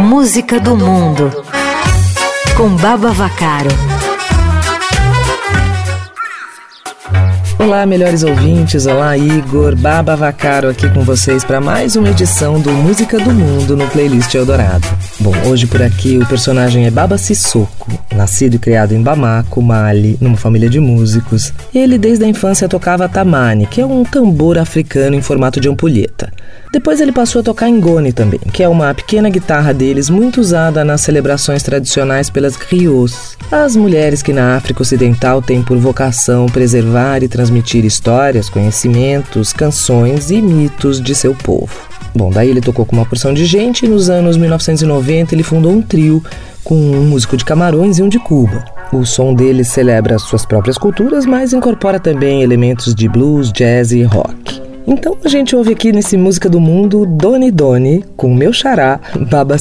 Música do Mundo com Baba Vacaro. Olá, melhores ouvintes. Olá, Igor, Baba Vacaro aqui com vocês para mais uma edição do Música do Mundo no playlist Eldorado. Bom, hoje por aqui o personagem é Baba Sissoko, nascido e criado em Bamako, Mali, numa família de músicos. Ele desde a infância tocava tamani, que é um tambor africano em formato de ampulheta. Depois ele passou a tocar ngoni também, que é uma pequena guitarra deles muito usada nas celebrações tradicionais pelas griots, as mulheres que na África Ocidental têm por vocação preservar e transmitir histórias, conhecimentos, canções e mitos de seu povo. Bom, daí ele tocou com uma porção de gente e nos anos 1990 ele fundou um trio com um músico de Camarões e um de Cuba. O som dele celebra suas próprias culturas, mas incorpora também elementos de blues, jazz e rock. Então a gente ouve aqui nesse Música do Mundo Doni Doni com meu xará Baba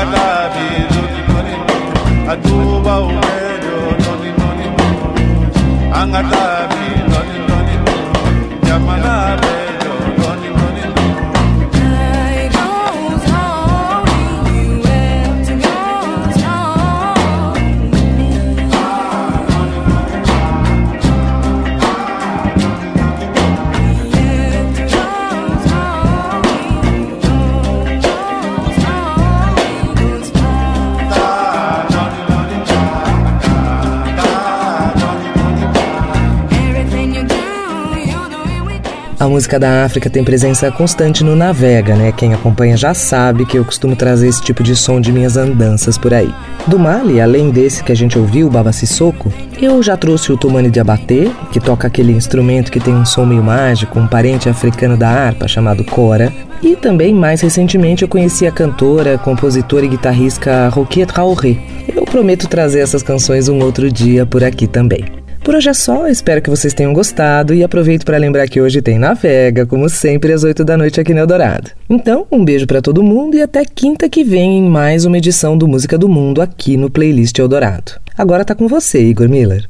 kata bi zo I do aduba A música da África tem presença constante no Navega, né? Quem acompanha já sabe que eu costumo trazer esse tipo de som de minhas andanças por aí. Do Mali, além desse que a gente ouviu, Baba Sissoko, eu já trouxe o Tumani de Abaté, que toca aquele instrumento que tem um som meio mágico, um parente africano da harpa chamado Kora. E também, mais recentemente, eu conheci a cantora, compositora e guitarrista Roquier Traoré. Eu prometo trazer essas canções um outro dia por aqui também. Por hoje é só, espero que vocês tenham gostado e aproveito para lembrar que hoje tem Navega, como sempre, às 8 da noite aqui no Eldorado. Então, um beijo para todo mundo e até quinta que vem em mais uma edição do Música do Mundo aqui no Playlist Eldorado. Agora tá com você, Igor Miller.